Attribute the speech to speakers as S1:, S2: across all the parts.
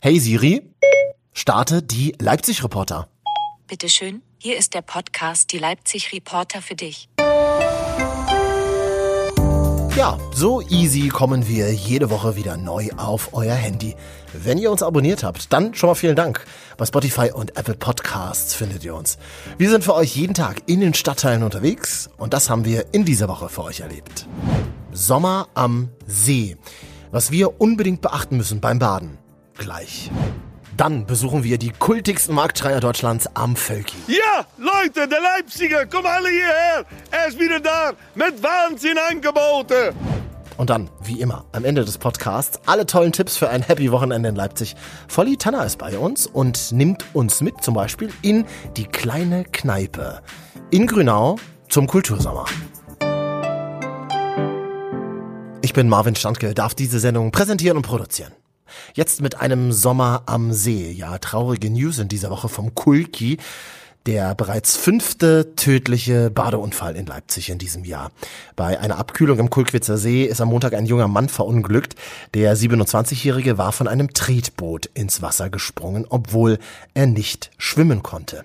S1: Hey Siri, starte die Leipzig-Reporter.
S2: Bitteschön, hier ist der Podcast Die Leipzig-Reporter für dich.
S1: Ja, so easy kommen wir jede Woche wieder neu auf euer Handy. Wenn ihr uns abonniert habt, dann schon mal vielen Dank. Bei Spotify und Apple Podcasts findet ihr uns. Wir sind für euch jeden Tag in den Stadtteilen unterwegs und das haben wir in dieser Woche für euch erlebt. Sommer am See. Was wir unbedingt beachten müssen beim Baden. Gleich. Dann besuchen wir die kultigsten Marktschreier Deutschlands am Völki.
S3: Ja, Leute, der Leipziger, komm alle hierher. Er ist wieder da mit Wahnsinn-Angebote.
S1: Und dann, wie immer, am Ende des Podcasts alle tollen Tipps für ein Happy Wochenende in Leipzig. Volli Tanner ist bei uns und nimmt uns mit zum Beispiel in die kleine Kneipe in Grünau zum Kultursommer. Ich bin Marvin Standke, darf diese Sendung präsentieren und produzieren. Jetzt mit einem Sommer am See. Ja, traurige News in dieser Woche vom Kulki. Der bereits fünfte tödliche Badeunfall in Leipzig in diesem Jahr. Bei einer Abkühlung im Kulkwitzer See ist am Montag ein junger Mann verunglückt. Der 27-Jährige war von einem Tretboot ins Wasser gesprungen, obwohl er nicht schwimmen konnte.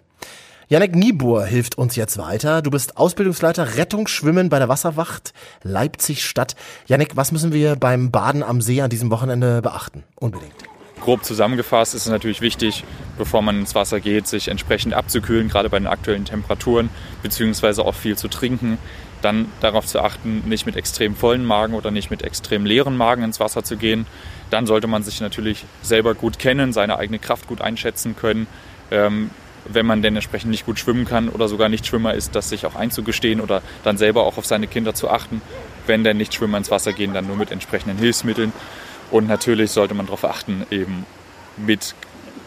S1: Janek Niebuhr hilft uns jetzt weiter. Du bist Ausbildungsleiter Rettungsschwimmen bei der Wasserwacht Leipzig Stadt. Janek, was müssen wir beim Baden am See an diesem Wochenende beachten? Unbedingt.
S4: Grob zusammengefasst ist es natürlich wichtig, bevor man ins Wasser geht, sich entsprechend abzukühlen, gerade bei den aktuellen Temperaturen, beziehungsweise auch viel zu trinken. Dann darauf zu achten, nicht mit extrem vollen Magen oder nicht mit extrem leeren Magen ins Wasser zu gehen. Dann sollte man sich natürlich selber gut kennen, seine eigene Kraft gut einschätzen können. Wenn man denn entsprechend nicht gut schwimmen kann oder sogar nicht Schwimmer ist, das sich auch einzugestehen oder dann selber auch auf seine Kinder zu achten. Wenn denn nicht Schwimmer ins Wasser gehen, dann nur mit entsprechenden Hilfsmitteln. Und natürlich sollte man darauf achten, eben mit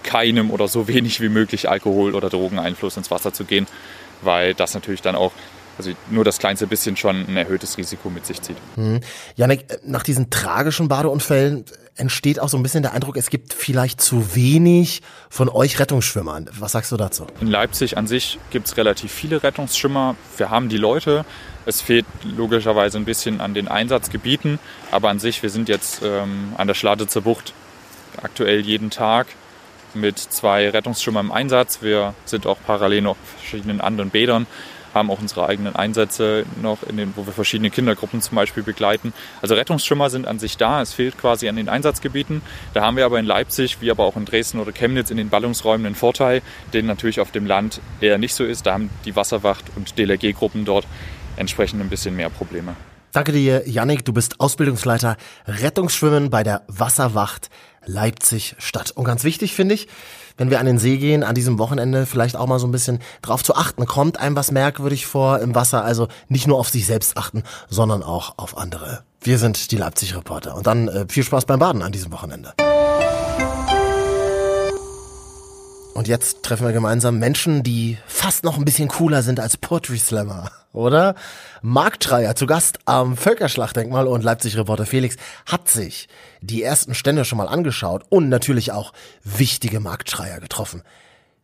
S4: keinem oder so wenig wie möglich Alkohol- oder Drogeneinfluss ins Wasser zu gehen, weil das natürlich dann auch also nur das kleinste bisschen schon ein erhöhtes Risiko mit sich zieht.
S1: Hm. Janik, nach diesen tragischen Badeunfällen entsteht auch so ein bisschen der Eindruck, es gibt vielleicht zu wenig von euch Rettungsschwimmern. Was sagst du dazu?
S4: In Leipzig an sich gibt es relativ viele Rettungsschwimmer. Wir haben die Leute. Es fehlt logischerweise ein bisschen an den Einsatzgebieten, aber an sich, wir sind jetzt ähm, an der Schladitzer Bucht aktuell jeden Tag mit zwei Rettungsschwimmern im Einsatz. Wir sind auch parallel noch verschiedenen anderen Bädern haben auch unsere eigenen Einsätze noch, in den, wo wir verschiedene Kindergruppen zum Beispiel begleiten. Also Rettungsschwimmer sind an sich da, es fehlt quasi an den Einsatzgebieten. Da haben wir aber in Leipzig, wie aber auch in Dresden oder Chemnitz in den Ballungsräumen einen Vorteil, den natürlich auf dem Land eher nicht so ist. Da haben die Wasserwacht und DLRG-Gruppen dort entsprechend ein bisschen mehr Probleme.
S1: Danke dir, Yannick. Du bist Ausbildungsleiter Rettungsschwimmen bei der Wasserwacht Leipzig Stadt. Und ganz wichtig finde ich, wenn wir an den See gehen, an diesem Wochenende vielleicht auch mal so ein bisschen drauf zu achten. Kommt einem was merkwürdig vor im Wasser? Also nicht nur auf sich selbst achten, sondern auch auf andere. Wir sind die Leipzig Reporter. Und dann äh, viel Spaß beim Baden an diesem Wochenende. Und jetzt treffen wir gemeinsam Menschen, die fast noch ein bisschen cooler sind als Poetry Slammer, oder? Marc Schreier zu Gast am Völkerschlachtdenkmal und Leipzig-Reporter Felix hat sich die ersten Stände schon mal angeschaut und natürlich auch wichtige Marktschreier getroffen.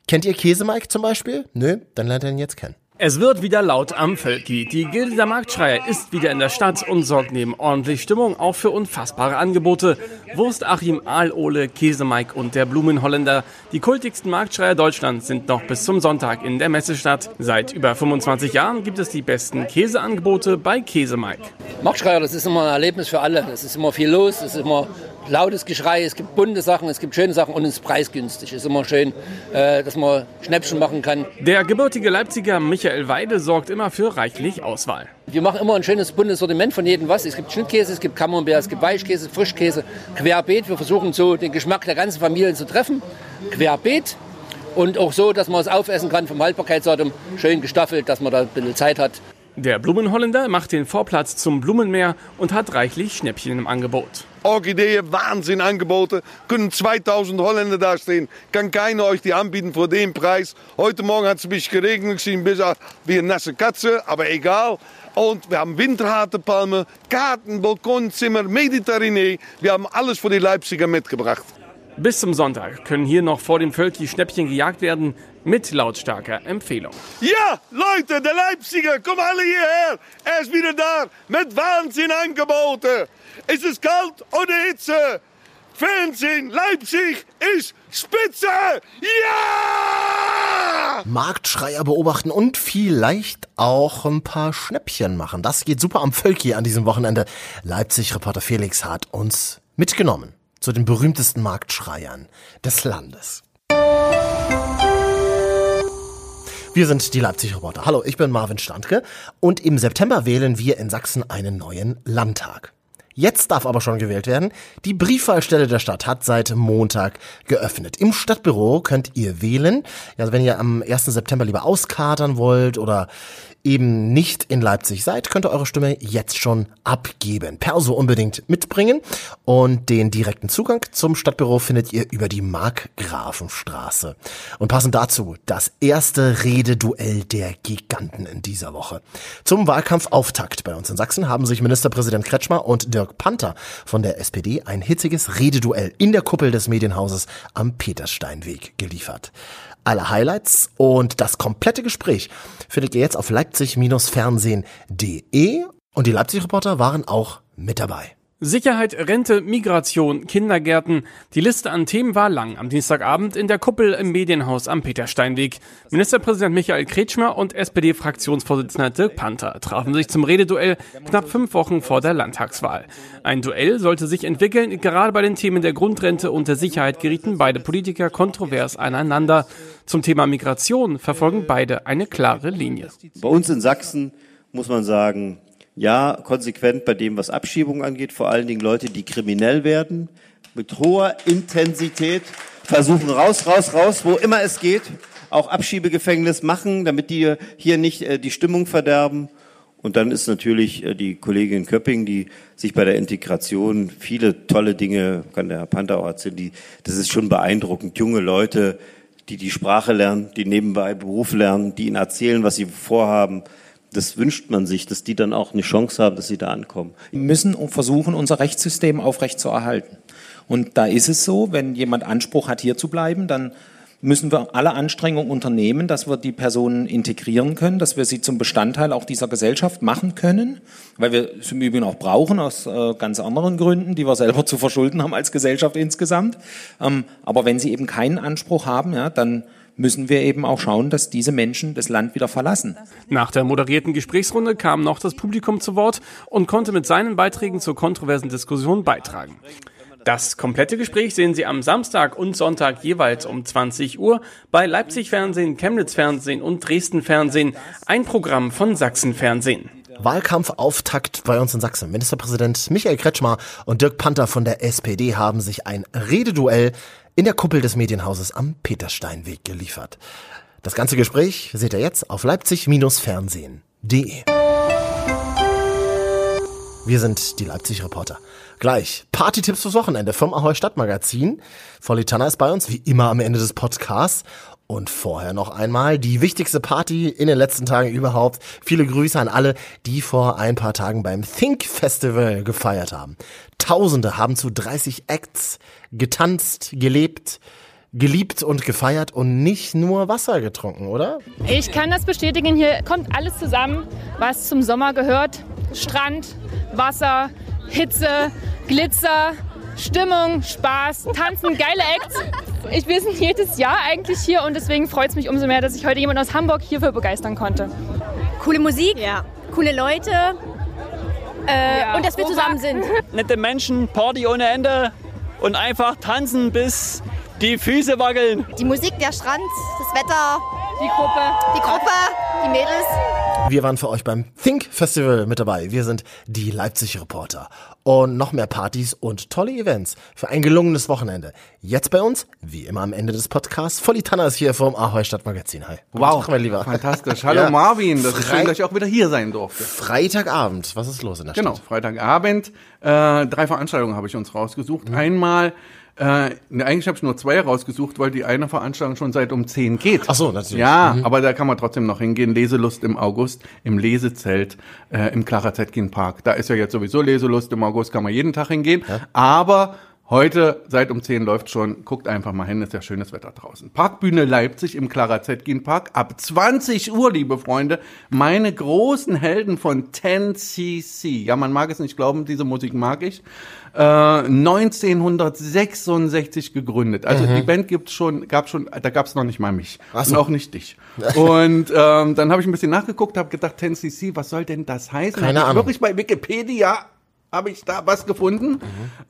S1: Kennt ihr Käsemike zum Beispiel? Nö? Dann lernt ihr ihn jetzt kennen.
S5: Es wird wieder laut am Völki. Die Gilde der Marktschreier ist wieder in der Stadt und sorgt neben ordentlich Stimmung auch für unfassbare Angebote. Wurst Achim, Aalohle, Käsemike und der Blumenholländer. Die kultigsten Marktschreier Deutschlands sind noch bis zum Sonntag in der Messestadt. Seit über 25 Jahren gibt es die besten Käseangebote bei Käsemike.
S6: Marktschreier, das ist immer ein Erlebnis für alle. Es ist immer viel los, es ist immer lautes Geschrei, es gibt bunte Sachen, es gibt schöne Sachen und es ist preisgünstig. Es ist immer schön, äh, dass man Schnäppchen machen kann.
S5: Der gebürtige Leipziger Michael Weide sorgt immer für reichlich Auswahl.
S6: Wir machen immer ein schönes buntes Sortiment von jedem was. Es gibt Schnittkäse, es gibt Camembert, es gibt Weichkäse, Frischkäse, querbeet. Wir versuchen so den Geschmack der ganzen Familie zu treffen. Querbeet. Und auch so, dass man es aufessen kann vom Haltbarkeitsdatum. Schön gestaffelt, dass man da ein bisschen Zeit hat.
S5: Der Blumenholländer macht den Vorplatz zum Blumenmeer und hat reichlich Schnäppchen im Angebot.
S3: Orchideen, Wahnsinn Angebote. Können 2000 Holländer da stehen. Kann keiner euch die anbieten für den Preis. Heute Morgen hat es ein bisschen geregnet, gesehen, bis wie eine nasse Katze, aber egal. Und wir haben Winterhartepalme, Garten, Balkonzimmer, Mediterranee. Wir haben alles für die Leipziger mitgebracht.
S5: Bis zum Sonntag können hier noch vor dem Völki Schnäppchen gejagt werden mit lautstarker Empfehlung.
S3: Ja, Leute, der Leipziger, komm alle hierher. Er ist wieder da mit Wahnsinn Angebote. Ist es kalt oder Hitze? Fernsehen Leipzig ist spitze! Ja!
S1: Marktschreier beobachten und vielleicht auch ein paar Schnäppchen machen. Das geht super am Völki an diesem Wochenende. Leipzig-Reporter Felix hat uns mitgenommen zu den berühmtesten Marktschreiern des Landes. Wir sind die Leipzig-Reporter. Hallo, ich bin Marvin Standke und im September wählen wir in Sachsen einen neuen Landtag. Jetzt darf aber schon gewählt werden. Die Briefwahlstelle der Stadt hat seit Montag geöffnet. Im Stadtbüro könnt ihr wählen. Also wenn ihr am 1. September lieber auskatern wollt oder eben nicht in Leipzig seid, könnt ihr eure Stimme jetzt schon abgeben. Perso unbedingt mitbringen und den direkten Zugang zum Stadtbüro findet ihr über die Markgrafenstraße. Und passend dazu das erste Rededuell der Giganten in dieser Woche. Zum Wahlkampfauftakt bei uns in Sachsen haben sich Ministerpräsident Kretschmer und Dirk Panther von der SPD ein hitziges Rededuell in der Kuppel des Medienhauses am Peterssteinweg geliefert. Alle Highlights und das komplette Gespräch findet ihr jetzt auf leipzig-fernsehen.de und die Leipzig-Reporter waren auch mit dabei.
S5: Sicherheit, Rente, Migration, Kindergärten. Die Liste an Themen war lang am Dienstagabend in der Kuppel im Medienhaus am Petersteinweg. Ministerpräsident Michael Kretschmer und SPD-Fraktionsvorsitzender Dirk Panther trafen sich zum Rededuell knapp fünf Wochen vor der Landtagswahl. Ein Duell sollte sich entwickeln. Gerade bei den Themen der Grundrente und der Sicherheit gerieten beide Politiker kontrovers aneinander. Zum Thema Migration verfolgen beide eine klare Linie.
S7: Bei uns in Sachsen muss man sagen, ja, konsequent bei dem, was Abschiebung angeht, vor allen Dingen Leute, die kriminell werden, mit hoher Intensität versuchen raus, raus, raus, wo immer es geht, auch Abschiebegefängnis machen, damit die hier nicht äh, die Stimmung verderben. Und dann ist natürlich äh, die Kollegin Köpping, die sich bei der Integration viele tolle Dinge, kann der Herr Panther auch erzählen, die, das ist schon beeindruckend. Junge Leute, die die Sprache lernen, die nebenbei Beruf lernen, die ihnen erzählen, was sie vorhaben das wünscht man sich, dass die dann auch eine Chance haben, dass sie da ankommen.
S8: Wir müssen versuchen, unser Rechtssystem aufrechtzuerhalten. Und da ist es so, wenn jemand Anspruch hat, hier zu bleiben, dann müssen wir alle Anstrengungen unternehmen, dass wir die Personen integrieren können, dass wir sie zum Bestandteil auch dieser Gesellschaft machen können, weil wir es im Übrigen auch brauchen aus äh, ganz anderen Gründen, die wir selber zu verschulden haben als Gesellschaft insgesamt. Ähm, aber wenn sie eben keinen Anspruch haben, ja, dann müssen wir eben auch schauen, dass diese Menschen das Land wieder verlassen.
S5: Nach der moderierten Gesprächsrunde kam noch das Publikum zu Wort und konnte mit seinen Beiträgen zur kontroversen Diskussion beitragen. Das komplette Gespräch sehen Sie am Samstag und Sonntag jeweils um 20 Uhr bei Leipzig Fernsehen, Chemnitz Fernsehen und Dresden Fernsehen, ein Programm von Sachsen Fernsehen.
S1: Wahlkampfauftakt bei uns in Sachsen. Ministerpräsident Michael Kretschmer und Dirk Panther von der SPD haben sich ein Rededuell in der Kuppel des Medienhauses am Petersteinweg geliefert. Das ganze Gespräch seht ihr jetzt auf leipzig-fernsehen.de. Wir sind die Leipzig-Reporter. Gleich Party-Tipps fürs Wochenende vom Ahoi Stadtmagazin. Volli Tanner ist bei uns, wie immer am Ende des Podcasts. Und vorher noch einmal die wichtigste Party in den letzten Tagen überhaupt. Viele Grüße an alle, die vor ein paar Tagen beim Think Festival gefeiert haben. Tausende haben zu 30 Acts getanzt, gelebt, geliebt und gefeiert und nicht nur Wasser getrunken, oder?
S9: Ich kann das bestätigen. Hier kommt alles zusammen, was zum Sommer gehört. Strand, Wasser, Hitze, Glitzer, Stimmung, Spaß, Tanzen, geile Acts. Ich bin jedes Jahr eigentlich hier und deswegen freut es mich umso mehr, dass ich heute jemanden aus Hamburg hierfür begeistern konnte.
S10: Coole Musik,
S9: Ja.
S10: coole Leute äh, und dass wir zusammen sind.
S11: nette Menschen, Party ohne Ende und einfach tanzen, bis die Füße wackeln.
S10: Die Musik, der Strand, das Wetter,
S9: Die Gruppe.
S10: die Gruppe, die Mädels.
S1: Wir waren für euch beim Think Festival mit dabei. Wir sind die Leipzig Reporter. Und noch mehr Partys und tolle Events für ein gelungenes Wochenende. Jetzt bei uns, wie immer am Ende des Podcasts, Volli Tanner ist hier vom Ahoi Stadtmagazin. Hi.
S12: Wow,
S1: Tag, mein Lieber.
S12: fantastisch. Hallo
S1: Ja.
S12: Marvin, das ist
S1: Frei-
S12: schön, dass ich auch wieder hier sein durfte.
S1: Freitagabend, was ist los in der
S12: Genau,
S1: Stadt?
S12: Freitagabend. Äh, drei Veranstaltungen habe ich uns rausgesucht.
S1: Mhm.
S12: Einmal, äh, eigentlich habe ich nur zwei rausgesucht, weil die eine Veranstaltung schon seit um 10 geht.
S1: Ach so, natürlich.
S12: Ja,
S1: Mhm.
S12: aber da kann man trotzdem noch hingehen. Leselust im August im Lesezelt äh, im Clara Zetkin Park. Da ist ja jetzt sowieso Leselust im August, kann man jeden Tag hingehen. Aber Heute, seit um 10 läuft schon, guckt einfach mal hin, ist ja schönes Wetter draußen. Parkbühne Leipzig im Clara Zetkin Park. Ab 20 Uhr, liebe Freunde, meine großen Helden von 10cc. Ja, man mag es nicht glauben, diese Musik mag ich. Äh, 1966 gegründet. Also
S1: Mhm.
S12: die Band gibt's schon, gab schon, da gab's noch nicht mal mich.
S1: So.
S12: Und auch nicht dich. Und ähm, dann habe ich ein bisschen nachgeguckt, habe gedacht, 10cc, was soll denn das heißen?
S1: Keine Ahnung.
S12: Wirklich bei Wikipedia habe ich da was gefunden.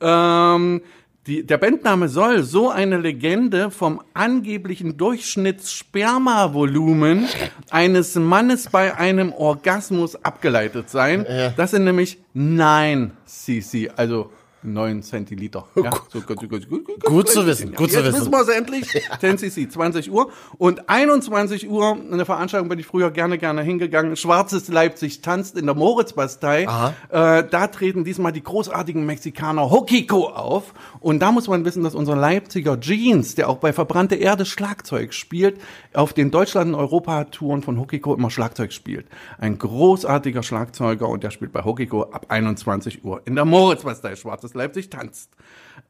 S12: Ähm, die, der Bandname soll so eine Legende vom angeblichen Durchschnittsspermavolumen eines Mannes bei einem Orgasmus abgeleitet sein. Das sind nämlich 9 cc, also 9 Zentiliter. Ja, so, gut, gut, gut, gut,
S1: Gut zu wissen, gut zu
S12: Jetzt
S1: wissen.
S12: wissen wir es endlich. 10 cc, 20 Uhr. Und 21 Uhr, eine Veranstaltung bin ich früher gerne, gerne hingegangen. Schwarzes Leipzig tanzt in der Moritzbastei. Äh, da treten diesmal die großartigen Mexikaner Hokiko auf. Und da muss man wissen, dass unser Leipziger Jeans, der auch bei Verbrannte Erde Schlagzeug spielt, auf den Deutschland- und Europatouren von Hokiko immer Schlagzeug spielt. Ein großartiger Schlagzeuger und der spielt bei Hokiko ab 21 Uhr in der Moritzbastei. Schwarzes Leipzig tanzt.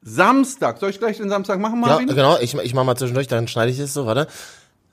S12: Samstag, soll ich gleich den Samstag machen,
S1: Ja,
S12: Marvin?
S1: genau. Ich, ich mach mal zwischendurch, dann schneide ich es so, warte.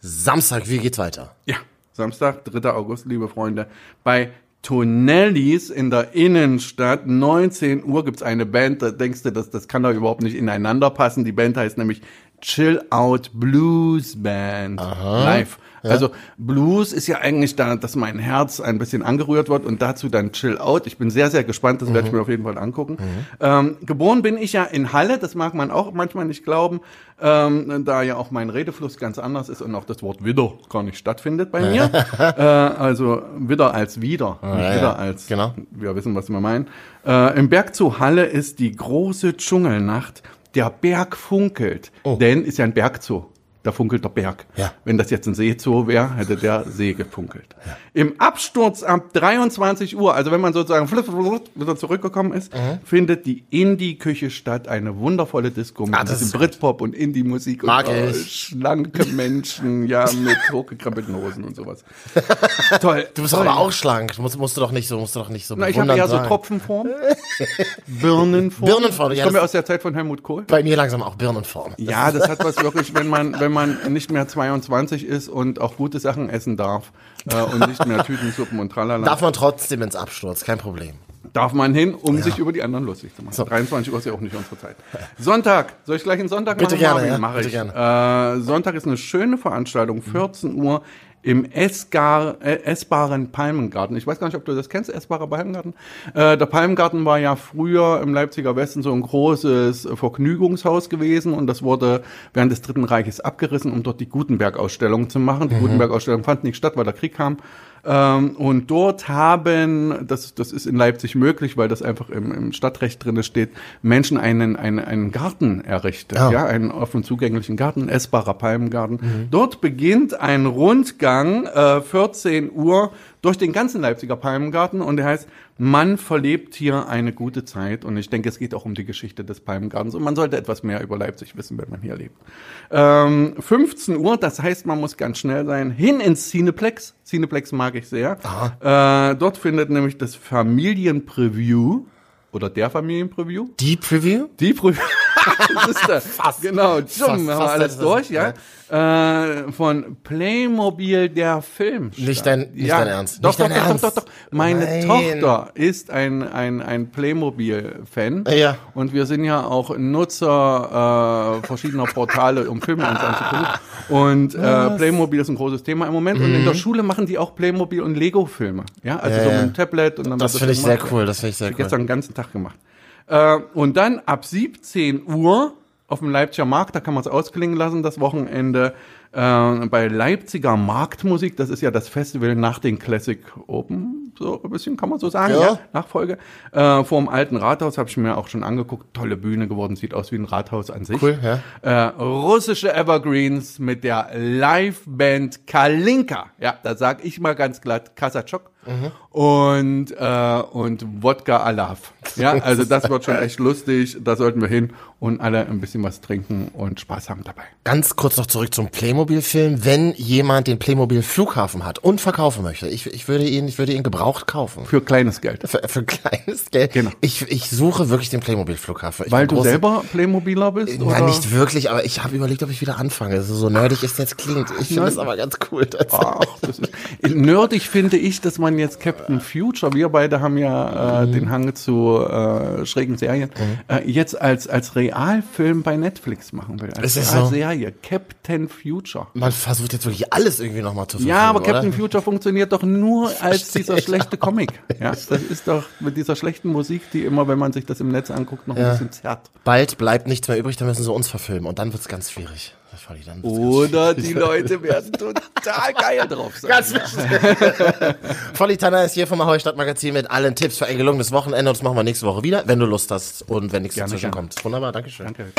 S1: Samstag, wie geht's weiter?
S12: Ja, Samstag, 3. August, liebe Freunde. Bei Tonellis in der Innenstadt, 19 Uhr gibt's eine Band, da denkst du, das, das kann doch überhaupt nicht ineinander passen. Die Band heißt nämlich Chill Out Blues Band live. Also Blues ist ja eigentlich da, dass mein Herz ein bisschen angerührt wird und dazu dann Chill Out. Ich bin sehr, sehr gespannt, das werde ich mir auf jeden Fall angucken. Ähm, geboren bin ich ja in Halle, das mag man auch manchmal nicht glauben, ähm, da ja auch mein Redefluss ganz anders ist und auch das Wort wieder gar nicht stattfindet bei mir. äh, also wieder als wieder, nicht
S1: ja,
S12: wieder
S1: ja.
S12: als,
S1: Genau.
S12: wir wissen, was wir meinen. Äh, Im Berg zu Halle ist die große Dschungelnacht. Der Berg funkelt, denn ist ja ein Bergzoo. Da funkelt der Berg.
S1: Ja.
S12: Wenn das jetzt ein Seezoo wäre, hätte der See gefunkelt. Im Absturz ab 23 Uhr, also wenn man sozusagen wieder zurückgekommen ist, findet die Indie-Küche statt. Eine wundervolle Disco mit
S1: Mhm. Ah, gut.
S12: Britpop und Indie-Musik
S1: Mag
S12: und äh,
S1: ich.
S12: schlanke Menschen, ja, mit hochgekrempelten Hosen und sowas. Toll.
S1: Du bist
S12: Toll.
S1: aber auch schlank. Musst, musst du doch nicht so, musst du doch nicht so
S12: Na, ich habe eher so. Tropfenform. Birnenform.
S1: Birnenform,
S12: Ich
S1: ja,
S12: komme ja
S1: das-
S12: aus der Zeit von Helmut Kohl.
S1: Bei mir langsam auch Birnenform.
S12: Ja, das hat was wirklich, wenn man, wenn man nicht mehr 22 ist und auch gute Sachen essen darf äh, und nicht mehr Tütensuppen und tralala.
S1: Darf man trotzdem ins Absturz, kein Problem.
S12: Darf man hin, um sich über die anderen lustig zu machen.
S1: So.
S12: 23 Uhr ist ja auch nicht unsere Zeit. Sonntag. Soll ich gleich einen Sonntag
S1: Bitte
S12: machen?
S1: gerne,
S12: Marvin?
S1: ja.
S12: Mach
S1: Bitte
S12: ich.
S1: gerne.
S12: Äh, Sonntag ist eine schöne Veranstaltung, 14 Uhr im Essgar, äh, Essbaren Palmengarten. Ich weiß gar nicht, ob du das kennst, Essbarer Palmengarten. Äh, der Palmengarten war ja früher im Leipziger Westen so ein großes Vergnügungshaus gewesen und das wurde während des Dritten Reiches abgerissen, um dort die Gutenberg-Ausstellung zu machen. Die
S1: Mhm.
S12: Gutenberg-Ausstellung fand nicht statt, weil der Krieg kam. Ähm, und dort haben, das, das ist in Leipzig möglich, weil das einfach im, im Stadtrecht drinne steht, Menschen einen, einen, einen Garten errichtet,
S1: Ah.
S12: ja, einen offen zugänglichen Garten, essbarer Palmengarten. Dort beginnt ein Rundgang, äh, 14 Uhr, durch den ganzen Leipziger Palmengarten und der heißt, man verlebt hier eine gute Zeit und ich denke, es geht auch um die Geschichte des Palmengartens und man sollte etwas mehr über Leipzig wissen, wenn man hier lebt. Ähm, 15 Uhr, das heißt, man muss ganz schnell sein, hin ins Cineplex. Cineplex mag ich sehr. Äh, dort findet nämlich das Familienpreview oder der Familienpreview.
S1: Die Preview?
S12: Die Preview. das ist da.
S1: Fast.
S12: Genau, Jum, haben wir alles
S1: das-
S12: durch, ja. Äh, von Playmobil der Film.
S1: Nicht dein- nicht
S12: ja,
S1: dein Ernst.
S12: Doch,
S1: Nicht
S12: doch,
S1: dein
S12: doch,
S1: Ernst.
S12: doch, doch, doch. Meine
S1: Nein.
S12: Tochter ist ein, ein, ein Playmobil-Fan.
S1: Ja.
S12: Und wir sind ja auch Nutzer äh, verschiedener Portale, um Filme uns anzugucken. Und äh, Playmobil ist ein großes Thema im Moment. Und in der Schule machen die auch Playmobil und Lego-Filme. Ja, also
S1: Ja,
S12: so
S1: ja.
S12: mit dem Tablet. Und dann
S1: Das
S12: wird
S1: finde ich sehr cool, das finde ich sehr
S12: Hab
S1: cool.
S12: Gestern den ganzen Tag gemacht. Äh, und dann ab 17 Uhr auf dem Leipziger Markt, da kann man es ausklingen lassen, das Wochenende äh, bei Leipziger Marktmusik. Das ist ja das Festival nach den Classic Open, so ein bisschen kann man so sagen,
S1: Ja.
S12: ja, Nachfolge. Äh, vor dem alten Rathaus habe ich mir auch schon angeguckt. Tolle Bühne geworden, sieht aus wie ein Rathaus an sich.
S1: Cool, ja.
S12: Äh, russische Evergreens mit der Liveband Kalinka. Ja, da sag ich mal ganz glatt Kasachok. Und, äh, und Wodka Alaf. Ja, also das wird schon echt lustig. Da sollten wir hin und alle ein bisschen was trinken und Spaß haben dabei.
S1: Ganz kurz noch zurück zum Playmobil-Film. Wenn jemand den Playmobil-Flughafen hat und verkaufen möchte, ich, ich würde ihn, ich würde ihn gebraucht kaufen.
S12: Für kleines Geld.
S1: Für, für kleines Geld.
S12: Genau.
S1: Ich, ich suche wirklich den Playmobil-Flughafen.
S12: Weil du selber Playmobiler bist?
S1: Nein,
S12: oder?
S1: nicht wirklich, aber ich habe überlegt, ob ich wieder anfange. Also so nerdig es jetzt klingt. Ich finde es aber ganz cool.
S12: Ach, ist, nerdig finde ich, dass man jetzt Captain Future, wir beide haben ja äh,
S1: Mhm.
S12: den Hang zu äh, schrägen Serien, äh, jetzt als, als Realfilm bei Netflix machen will. Als
S1: Ist es so?
S12: Serie. Captain Future.
S1: Man versucht jetzt wirklich alles irgendwie nochmal zu
S12: Ja, aber
S1: verfilmen,
S12: Captain
S1: oder?
S12: Future funktioniert doch nur als dieser schlechte Comic. Ja, das ist doch mit dieser schlechten Musik, die immer, wenn man sich das im Netz anguckt, noch ein
S1: Ja.
S12: bisschen zerrt.
S1: Bald bleibt nichts mehr übrig, dann müssen sie uns verfilmen und dann wird's ganz schwierig. Das fand ich dann wird's ganz
S12: Oder die Leute werden total geil drauf sein.
S1: Ganz wichtig. Volli Tanner ist hier vom Ahoi Stadtmagazin mit allen Tipps für ein gelungenes Wochenende und das machen wir nächste Woche wieder, wenn du Lust hast und wenn nichts
S12: Gerne,
S1: dazwischen
S12: gerne.
S1: kommt. Wunderbar, Dankeschön.
S12: Danke.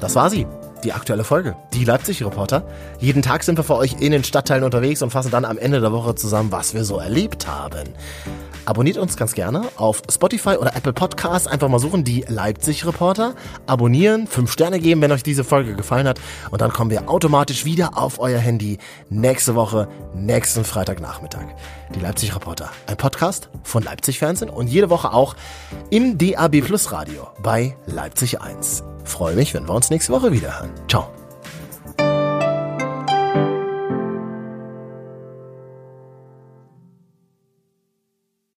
S1: Das war sie. Die aktuelle Folge. Die Leipzig-Reporter. Jeden Tag sind wir für euch in den Stadtteilen unterwegs und fassen dann am Ende der Woche zusammen, was wir so erlebt haben. Abonniert uns ganz gerne auf Spotify oder Apple Podcasts. Einfach mal suchen, die Leipzig-Reporter. Abonnieren, fünf Sterne geben, wenn euch diese Folge gefallen hat. Und dann kommen wir automatisch wieder auf euer Handy nächste Woche, nächsten Freitagnachmittag. Die Leipzig-Reporter. Ein Podcast von Leipzig Fernsehen und jede Woche auch im DAB Plus Radio bei Leipzig 1. Freue mich, wenn wir uns nächste Woche wieder hören. Ciao.